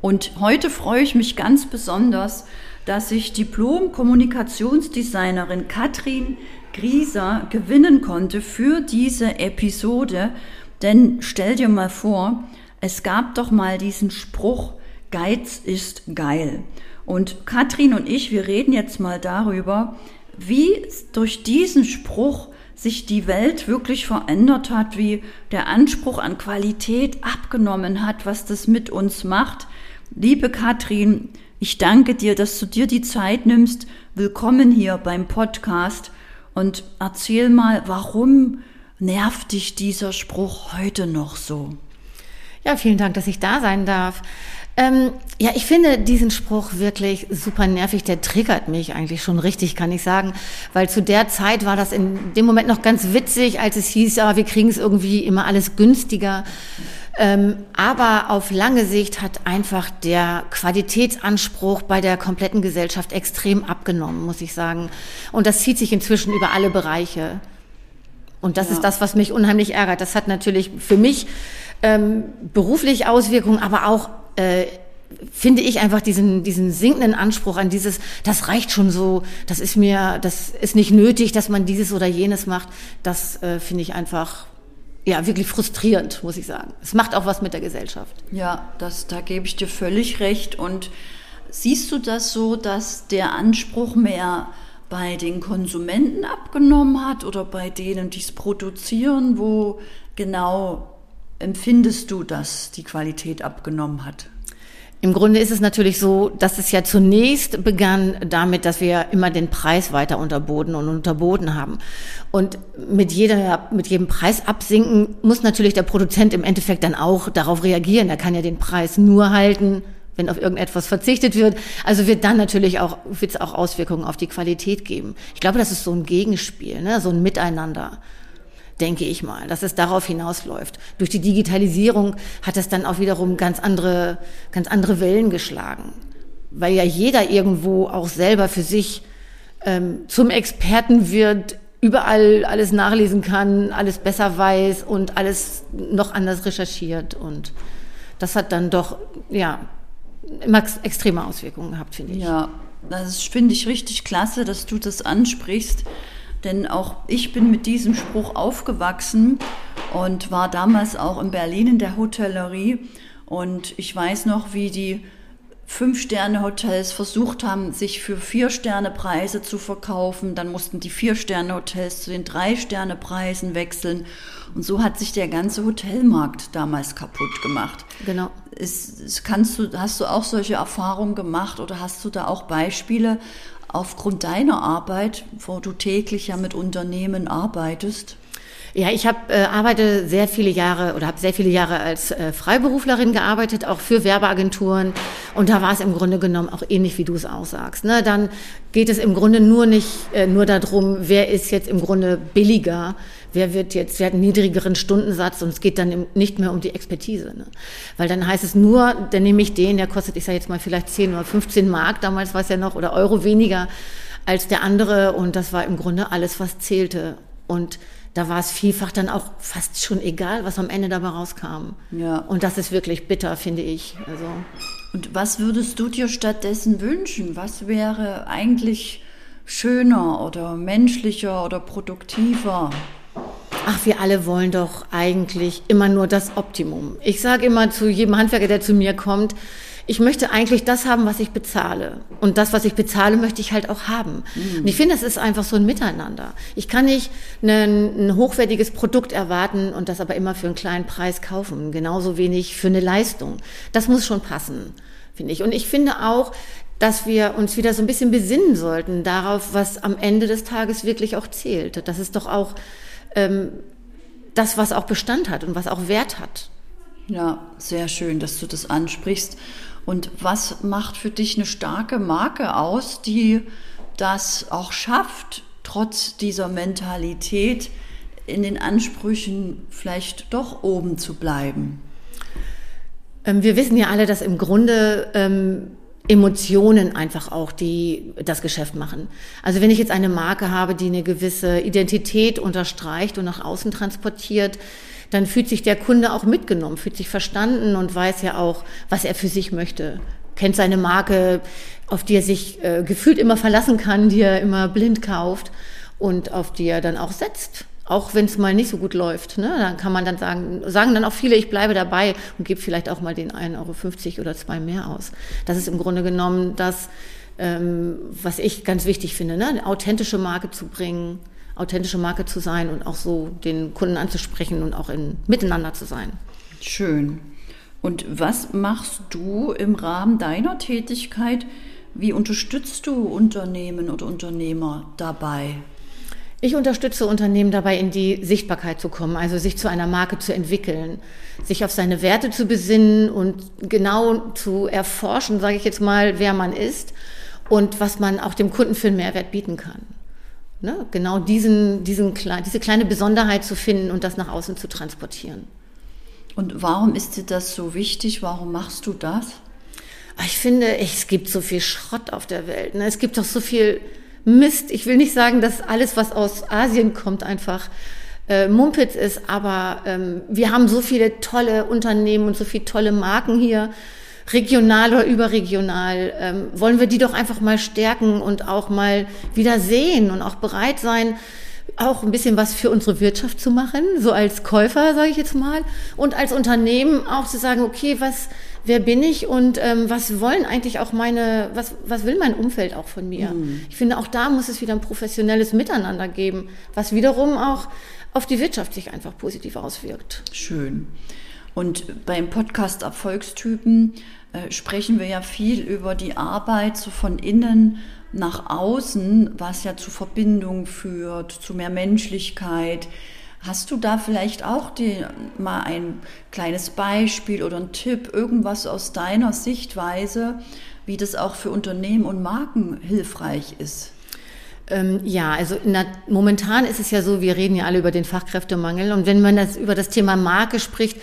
Und heute freue ich mich ganz besonders, dass ich Diplom-Kommunikationsdesignerin Katrin Grieser gewinnen konnte für diese Episode. Denn stell dir mal vor, es gab doch mal diesen Spruch, Geiz ist geil. Und Katrin und ich, wir reden jetzt mal darüber, wie durch diesen Spruch sich die Welt wirklich verändert hat, wie der Anspruch an Qualität abgenommen hat, was das mit uns macht. Liebe Katrin, ich danke dir, dass du dir die Zeit nimmst. Willkommen hier beim Podcast und erzähl mal, warum nervt dich dieser Spruch heute noch so? Ja, vielen Dank, dass ich da sein darf. Ähm, ja, ich finde diesen Spruch wirklich super nervig. Der triggert mich eigentlich schon richtig, kann ich sagen. Weil zu der Zeit war das in dem Moment noch ganz witzig, als es hieß, ja, wir kriegen es irgendwie immer alles günstiger. Ähm, aber auf lange Sicht hat einfach der Qualitätsanspruch bei der kompletten Gesellschaft extrem abgenommen, muss ich sagen. Und das zieht sich inzwischen über alle Bereiche. Und das ja. ist das, was mich unheimlich ärgert. Das hat natürlich für mich ähm, beruflich Auswirkungen, aber auch äh, finde ich einfach diesen, diesen sinkenden Anspruch an dieses, das reicht schon so, das ist mir, das ist nicht nötig, dass man dieses oder jenes macht. Das äh, finde ich einfach ja, wirklich frustrierend, muss ich sagen. Es macht auch was mit der Gesellschaft. Ja, das, da gebe ich dir völlig recht. Und siehst du das so, dass der Anspruch mehr bei den Konsumenten abgenommen hat oder bei denen, die es produzieren? Wo genau empfindest du, dass die Qualität abgenommen hat? Im Grunde ist es natürlich so, dass es ja zunächst begann damit, dass wir immer den Preis weiter unterboten und unterboten haben. Und mit jeder, mit jedem Preis absinken muss natürlich der Produzent im Endeffekt dann auch darauf reagieren. Er kann ja den Preis nur halten, wenn auf irgendetwas verzichtet wird. Also wird dann natürlich auch, wird es auch Auswirkungen auf die Qualität geben. Ich glaube, das ist so ein Gegenspiel, ne? so ein Miteinander denke ich mal, dass es darauf hinausläuft. Durch die Digitalisierung hat es dann auch wiederum ganz andere, ganz andere Wellen geschlagen, weil ja jeder irgendwo auch selber für sich ähm, zum Experten wird, überall alles nachlesen kann, alles besser weiß und alles noch anders recherchiert und das hat dann doch ja immer extreme Auswirkungen gehabt, finde ich. Ja, das finde ich richtig klasse, dass du das ansprichst denn auch ich bin mit diesem Spruch aufgewachsen und war damals auch in Berlin in der Hotellerie. Und ich weiß noch, wie die Fünf-Sterne-Hotels versucht haben, sich für Vier-Sterne-Preise zu verkaufen. Dann mussten die Vier-Sterne-Hotels zu den Drei-Sterne-Preisen wechseln. Und so hat sich der ganze Hotelmarkt damals kaputt gemacht. Genau. Ist, kannst du, hast du auch solche Erfahrungen gemacht oder hast du da auch Beispiele aufgrund deiner Arbeit, wo du täglich ja mit Unternehmen arbeitest? Ja, ich habe äh, arbeite sehr viele Jahre oder habe sehr viele Jahre als äh, Freiberuflerin gearbeitet, auch für Werbeagenturen. Und da war es im Grunde genommen auch ähnlich, wie du es auch sagst. Ne? Dann geht es im Grunde nur nicht äh, nur darum, wer ist jetzt im Grunde billiger, wer wird jetzt, wer hat einen niedrigeren Stundensatz und es geht dann nicht mehr um die Expertise. Ne? Weil dann heißt es nur, dann nehme ich den, der kostet, ich sage jetzt mal vielleicht 10 oder 15 Mark, damals war es ja noch, oder Euro weniger als der andere und das war im Grunde alles, was zählte. Und da war es vielfach dann auch fast schon egal, was am Ende dabei rauskam. Ja. Und das ist wirklich bitter, finde ich. Also. Und was würdest du dir stattdessen wünschen? Was wäre eigentlich schöner oder menschlicher oder produktiver? Ach, wir alle wollen doch eigentlich immer nur das Optimum. Ich sage immer zu jedem Handwerker, der zu mir kommt, ich möchte eigentlich das haben, was ich bezahle. Und das, was ich bezahle, möchte ich halt auch haben. Mhm. Und ich finde, es ist einfach so ein Miteinander. Ich kann nicht ein, ein, hochwertiges Produkt erwarten und das aber immer für einen kleinen Preis kaufen. Genauso wenig für eine Leistung. Das muss schon passen, finde ich. Und ich finde auch, dass wir uns wieder so ein bisschen besinnen sollten darauf, was am Ende des Tages wirklich auch zählt. Das ist doch auch ähm, das, was auch Bestand hat und was auch Wert hat. Ja, sehr schön, dass du das ansprichst. Und was macht für dich eine starke Marke aus, die das auch schafft, trotz dieser Mentalität in den Ansprüchen vielleicht doch oben zu bleiben? Ähm, wir wissen ja alle, dass im Grunde ähm, Emotionen einfach auch, die das Geschäft machen. Also wenn ich jetzt eine Marke habe, die eine gewisse Identität unterstreicht und nach außen transportiert, dann fühlt sich der Kunde auch mitgenommen, fühlt sich verstanden und weiß ja auch, was er für sich möchte. Kennt seine Marke, auf die er sich äh, gefühlt immer verlassen kann, die er immer blind kauft und auf die er dann auch setzt. Auch wenn es mal nicht so gut läuft, ne? dann kann man dann sagen, sagen dann auch viele, ich bleibe dabei und gebe vielleicht auch mal den 1,50 Euro oder zwei mehr aus. Das ist im Grunde genommen das, ähm, was ich ganz wichtig finde, ne? eine authentische Marke zu bringen, authentische Marke zu sein und auch so den Kunden anzusprechen und auch in miteinander zu sein. Schön. Und was machst du im Rahmen deiner Tätigkeit? Wie unterstützt du Unternehmen oder Unternehmer dabei? Ich unterstütze Unternehmen dabei, in die Sichtbarkeit zu kommen, also sich zu einer Marke zu entwickeln, sich auf seine Werte zu besinnen und genau zu erforschen, sage ich jetzt mal, wer man ist und was man auch dem Kunden für einen Mehrwert bieten kann. Ne? Genau diesen, diesen, diese kleine Besonderheit zu finden und das nach außen zu transportieren. Und warum ist dir das so wichtig? Warum machst du das? Ich finde, es gibt so viel Schrott auf der Welt. Ne? Es gibt doch so viel Mist. Ich will nicht sagen, dass alles, was aus Asien kommt, einfach äh, Mumpitz ist, aber ähm, wir haben so viele tolle Unternehmen und so viele tolle Marken hier, regional oder überregional. Ähm, wollen wir die doch einfach mal stärken und auch mal wieder sehen und auch bereit sein, auch ein bisschen was für unsere Wirtschaft zu machen, so als Käufer, sage ich jetzt mal, und als Unternehmen auch zu sagen, okay, was wer bin ich und ähm, was wollen eigentlich auch meine, was, was will mein Umfeld auch von mir? Mhm. Ich finde, auch da muss es wieder ein professionelles Miteinander geben, was wiederum auch auf die Wirtschaft sich einfach positiv auswirkt. Schön. Und beim Podcast Erfolgstypen äh, sprechen wir ja viel über die Arbeit so von innen nach außen, was ja zu Verbindung führt, zu mehr Menschlichkeit, Hast du da vielleicht auch die, mal ein kleines Beispiel oder ein Tipp, irgendwas aus deiner Sichtweise, wie das auch für Unternehmen und Marken hilfreich ist? Ähm, ja, also na, momentan ist es ja so, wir reden ja alle über den Fachkräftemangel und wenn man das über das Thema Marke spricht,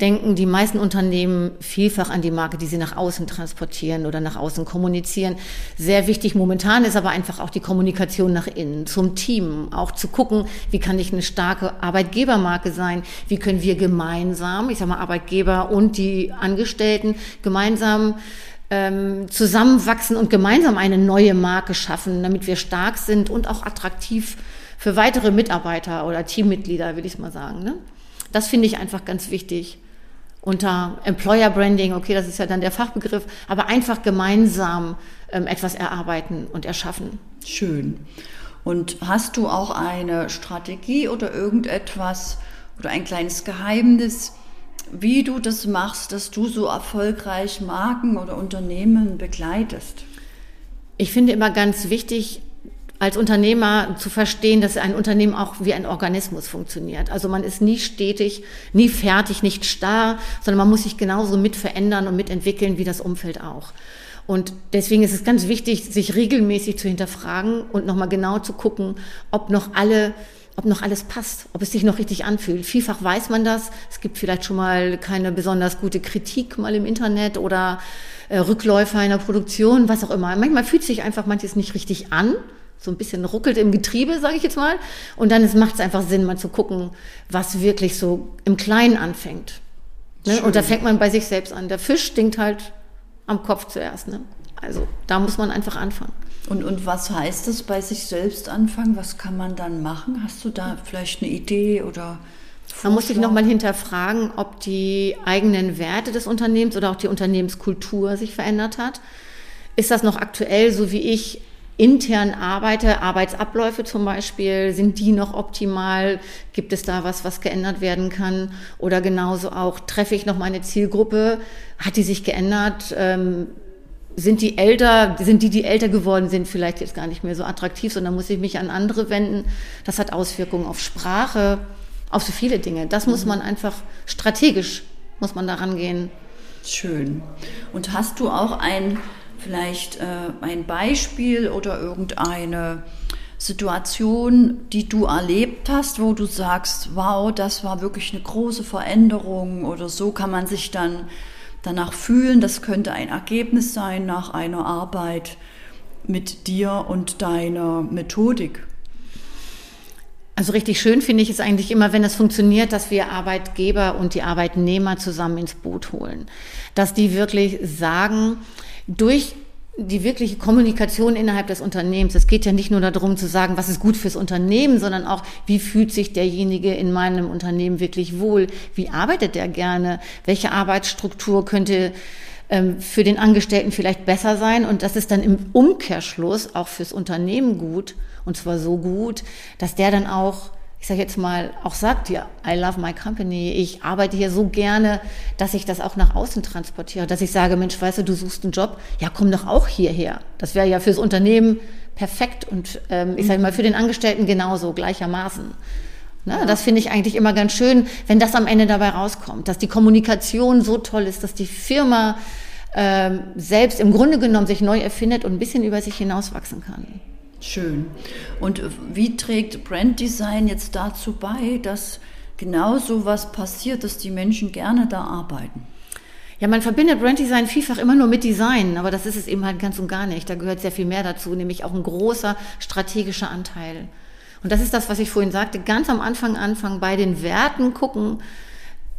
denken die meisten Unternehmen vielfach an die Marke, die sie nach außen transportieren oder nach außen kommunizieren. Sehr wichtig momentan ist aber einfach auch die Kommunikation nach innen, zum Team, auch zu gucken, wie kann ich eine starke Arbeitgebermarke sein, wie können wir gemeinsam, ich sag mal Arbeitgeber und die Angestellten gemeinsam ähm, zusammenwachsen und gemeinsam eine neue Marke schaffen, damit wir stark sind und auch attraktiv für weitere Mitarbeiter oder Teammitglieder, will ich mal sagen. Ne? Das finde ich einfach ganz wichtig. Unter Employer Branding, okay, das ist ja dann der Fachbegriff, aber einfach gemeinsam ähm, etwas erarbeiten und erschaffen. Schön. Und hast du auch eine Strategie oder irgendetwas oder ein kleines Geheimnis, wie du das machst, dass du so erfolgreich Marken oder Unternehmen begleitest. Ich finde immer ganz wichtig, als Unternehmer zu verstehen, dass ein Unternehmen auch wie ein Organismus funktioniert. Also man ist nie stetig, nie fertig, nicht starr, sondern man muss sich genauso mit verändern und mitentwickeln wie das Umfeld auch. Und deswegen ist es ganz wichtig, sich regelmäßig zu hinterfragen und nochmal genau zu gucken, ob noch alle ob noch alles passt, ob es sich noch richtig anfühlt. Vielfach weiß man das. Es gibt vielleicht schon mal keine besonders gute Kritik mal im Internet oder äh, Rückläufer in der Produktion, was auch immer. Manchmal fühlt sich einfach manches nicht richtig an. So ein bisschen ruckelt im Getriebe, sage ich jetzt mal. Und dann macht es einfach Sinn, mal zu gucken, was wirklich so im Kleinen anfängt. Ne? Und da fängt man bei sich selbst an. Der Fisch stinkt halt am Kopf zuerst. Ne? Also da muss man einfach anfangen. Und, und was heißt das bei sich selbst anfangen? Was kann man dann machen? Hast du da vielleicht eine Idee oder? Man muss sich nochmal hinterfragen, ob die eigenen Werte des Unternehmens oder auch die Unternehmenskultur sich verändert hat. Ist das noch aktuell, so wie ich intern arbeite, Arbeitsabläufe zum Beispiel, sind die noch optimal? Gibt es da was, was geändert werden kann? Oder genauso auch, treffe ich noch meine Zielgruppe? Hat die sich geändert? Sind die älter, sind die, die älter geworden sind, vielleicht jetzt gar nicht mehr so attraktiv, sondern muss ich mich an andere wenden. Das hat Auswirkungen auf Sprache, auf so viele Dinge. Das muss man einfach strategisch, muss man daran gehen. Schön. Und hast du auch ein, vielleicht äh, ein Beispiel oder irgendeine Situation, die du erlebt hast, wo du sagst, wow, das war wirklich eine große Veränderung oder so kann man sich dann danach fühlen. Das könnte ein Ergebnis sein nach einer Arbeit mit dir und deiner Methodik. Also richtig schön finde ich es eigentlich immer, wenn es funktioniert, dass wir Arbeitgeber und die Arbeitnehmer zusammen ins Boot holen. Dass die wirklich sagen, durch die wirkliche Kommunikation innerhalb des Unternehmens. Es geht ja nicht nur darum zu sagen, was ist gut fürs Unternehmen, sondern auch, wie fühlt sich derjenige in meinem Unternehmen wirklich wohl? Wie arbeitet er gerne? Welche Arbeitsstruktur könnte ähm, für den Angestellten vielleicht besser sein? Und das ist dann im Umkehrschluss auch fürs Unternehmen gut. Und zwar so gut, dass der dann auch ich sage jetzt mal, auch sagt, ja, I love my company, ich arbeite hier so gerne, dass ich das auch nach außen transportiere, dass ich sage, Mensch, weißt du, du suchst einen Job, ja, komm doch auch hierher. Das wäre ja fürs Unternehmen perfekt und ähm, ich sage mal, für den Angestellten genauso, gleichermaßen. Ne? Ja. Das finde ich eigentlich immer ganz schön, wenn das am Ende dabei rauskommt, dass die Kommunikation so toll ist, dass die Firma ähm, selbst im Grunde genommen sich neu erfindet und ein bisschen über sich hinauswachsen kann. Schön. Und wie trägt Branddesign jetzt dazu bei, dass genau so was passiert, dass die Menschen gerne da arbeiten? Ja, man verbindet Branddesign vielfach immer nur mit Design, aber das ist es eben halt ganz und gar nicht. Da gehört sehr viel mehr dazu, nämlich auch ein großer strategischer Anteil. Und das ist das, was ich vorhin sagte, ganz am Anfang anfangen, bei den Werten gucken,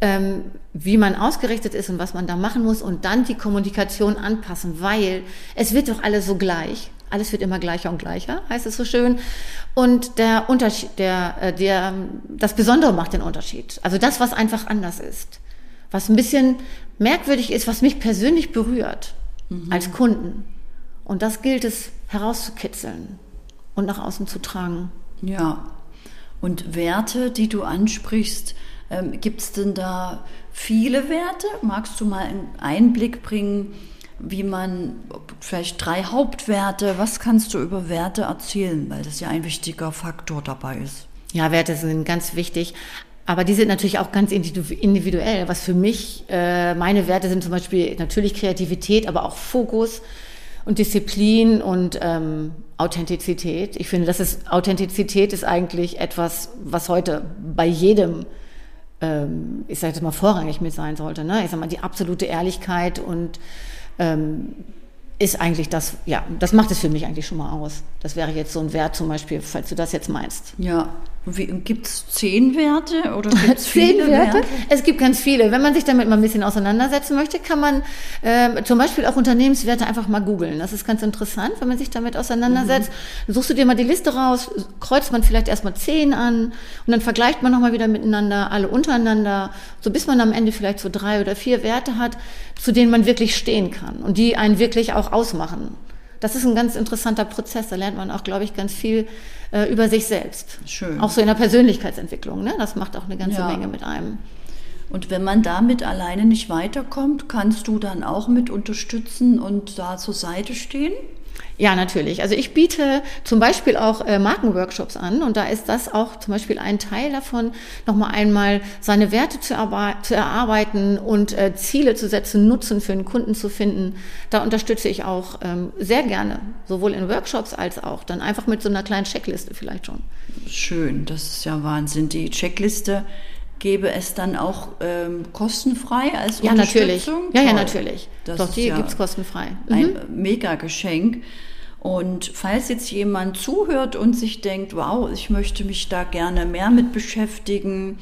ähm, wie man ausgerichtet ist und was man da machen muss und dann die Kommunikation anpassen, weil es wird doch alles so gleich. Alles wird immer gleicher und gleicher, heißt es so schön. Und der Unterschied, der, äh, der, das Besondere macht den Unterschied. Also das, was einfach anders ist. Was ein bisschen merkwürdig ist, was mich persönlich berührt mhm. als Kunden. Und das gilt es herauszukitzeln und nach außen zu tragen. Ja. Und Werte, die du ansprichst, ähm, gibt es denn da viele Werte? Magst du mal einen Einblick bringen? Wie man vielleicht drei Hauptwerte, was kannst du über Werte erzählen, weil das ja ein wichtiger Faktor dabei ist. Ja, Werte sind ganz wichtig. Aber die sind natürlich auch ganz individuell. Was für mich, äh, meine Werte sind zum Beispiel natürlich Kreativität, aber auch Fokus und Disziplin und ähm, Authentizität. Ich finde, das ist Authentizität ist eigentlich etwas, was heute bei jedem, ähm, ich sage jetzt mal, vorrangig mit sein sollte. Ne? Ich sage mal, die absolute Ehrlichkeit und ähm, ist eigentlich das, ja, das macht es für mich eigentlich schon mal aus. Das wäre jetzt so ein Wert zum Beispiel, falls du das jetzt meinst. Ja, Gibt es zehn Werte oder gibt's zehn viele Werte? Werte? Es gibt ganz viele. Wenn man sich damit mal ein bisschen auseinandersetzen möchte, kann man äh, zum Beispiel auch Unternehmenswerte einfach mal googeln. Das ist ganz interessant, wenn man sich damit auseinandersetzt. Mhm. Suchst du dir mal die Liste raus, kreuzt man vielleicht erstmal zehn an und dann vergleicht man nochmal wieder miteinander, alle untereinander, so bis man am Ende vielleicht so drei oder vier Werte hat, zu denen man wirklich stehen kann und die einen wirklich auch ausmachen. Das ist ein ganz interessanter Prozess. Da lernt man auch, glaube ich, ganz viel äh, über sich selbst. Schön. Auch so in der Persönlichkeitsentwicklung. Ne? Das macht auch eine ganze ja. Menge mit einem. Und wenn man damit alleine nicht weiterkommt, kannst du dann auch mit unterstützen und da zur Seite stehen? Ja, natürlich. Also ich biete zum Beispiel auch äh, Markenworkshops an und da ist das auch zum Beispiel ein Teil davon, nochmal einmal seine Werte zu, zu erarbeiten und äh, Ziele zu setzen, Nutzen für den Kunden zu finden. Da unterstütze ich auch ähm, sehr gerne, sowohl in Workshops als auch dann einfach mit so einer kleinen Checkliste vielleicht schon. Schön, das ist ja Wahnsinn. Die Checkliste gäbe es dann auch ähm, kostenfrei als ja, Natürlich. Ja, ja, natürlich. Das Doch, die ja gibt es kostenfrei. Mhm. Ein Mega-Geschenk. Und falls jetzt jemand zuhört und sich denkt, wow, ich möchte mich da gerne mehr mit beschäftigen,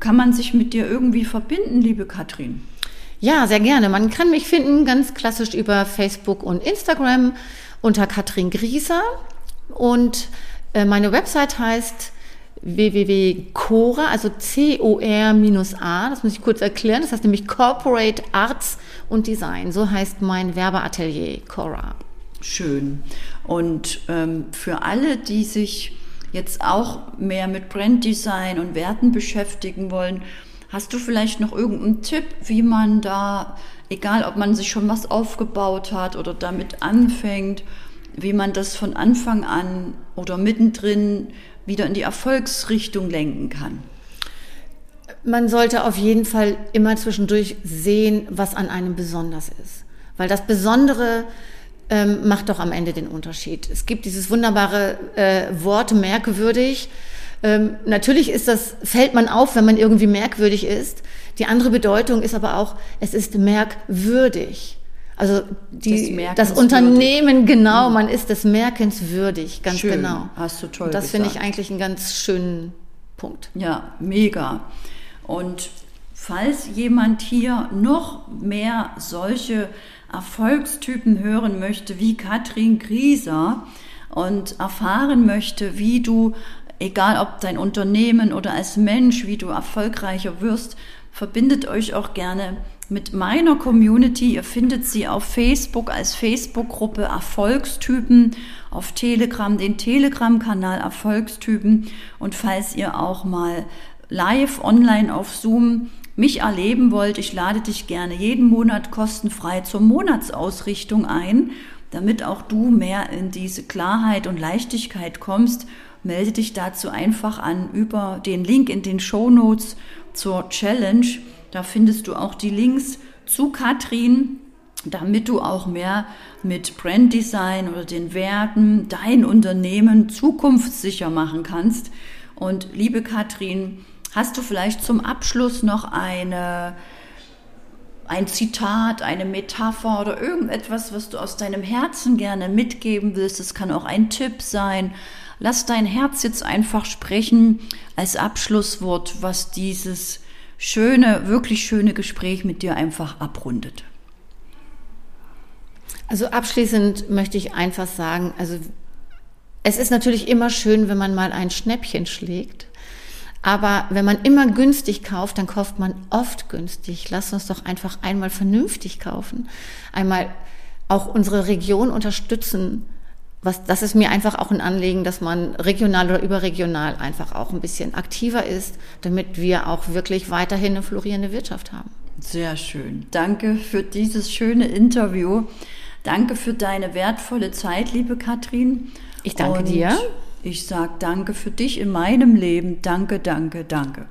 kann man sich mit dir irgendwie verbinden, liebe Katrin? Ja, sehr gerne. Man kann mich finden ganz klassisch über Facebook und Instagram unter Katrin Grieser. Und äh, meine Website heißt www.cora, also C-O-R-A, das muss ich kurz erklären, das heißt nämlich Corporate Arts und Design. So heißt mein Werbeatelier Cora. Schön. Und ähm, für alle, die sich jetzt auch mehr mit Branddesign und Werten beschäftigen wollen, hast du vielleicht noch irgendeinen Tipp, wie man da, egal ob man sich schon was aufgebaut hat oder damit anfängt, wie man das von Anfang an oder mittendrin wieder in die Erfolgsrichtung lenken kann? Man sollte auf jeden Fall immer zwischendurch sehen, was an einem besonders ist. Weil das Besondere ähm, macht doch am Ende den Unterschied. Es gibt dieses wunderbare äh, Wort merkwürdig. Ähm, natürlich ist das, fällt man auf, wenn man irgendwie merkwürdig ist. Die andere Bedeutung ist aber auch, es ist merkwürdig. Also die, das, das Unternehmen, genau, mhm. man ist des Merkens würdig, ganz Schön. genau. Hast du toll Und das finde ich eigentlich einen ganz schönen Punkt. Ja, mega. Und falls jemand hier noch mehr solche Erfolgstypen hören möchte wie Katrin Grieser und erfahren möchte, wie du, egal ob dein Unternehmen oder als Mensch, wie du erfolgreicher wirst, verbindet euch auch gerne mit meiner Community. Ihr findet sie auf Facebook als Facebook-Gruppe Erfolgstypen, auf Telegram den Telegram-Kanal Erfolgstypen und falls ihr auch mal live online auf Zoom mich erleben wollt, ich lade dich gerne jeden Monat kostenfrei zur Monatsausrichtung ein, damit auch du mehr in diese Klarheit und Leichtigkeit kommst. Melde dich dazu einfach an über den Link in den Show Notes zur Challenge. Da findest du auch die Links zu Katrin, damit du auch mehr mit Branddesign oder den Werten dein Unternehmen zukunftssicher machen kannst. Und liebe Katrin, hast du vielleicht zum Abschluss noch eine, ein Zitat, eine Metapher oder irgendetwas, was du aus deinem Herzen gerne mitgeben willst? Es kann auch ein Tipp sein. Lass dein Herz jetzt einfach sprechen als Abschlusswort, was dieses schöne, wirklich schöne Gespräch mit dir einfach abrundet. Also abschließend möchte ich einfach sagen, also es ist natürlich immer schön, wenn man mal ein Schnäppchen schlägt. Aber wenn man immer günstig kauft, dann kauft man oft günstig. Lass uns doch einfach einmal vernünftig kaufen. Einmal auch unsere Region unterstützen was, das ist mir einfach auch ein Anliegen, dass man regional oder überregional einfach auch ein bisschen aktiver ist, damit wir auch wirklich weiterhin eine florierende Wirtschaft haben. Sehr schön. Danke für dieses schöne Interview. Danke für deine wertvolle Zeit, liebe Katrin. Ich danke Und dir. Ich sage danke für dich in meinem Leben. Danke, danke, danke.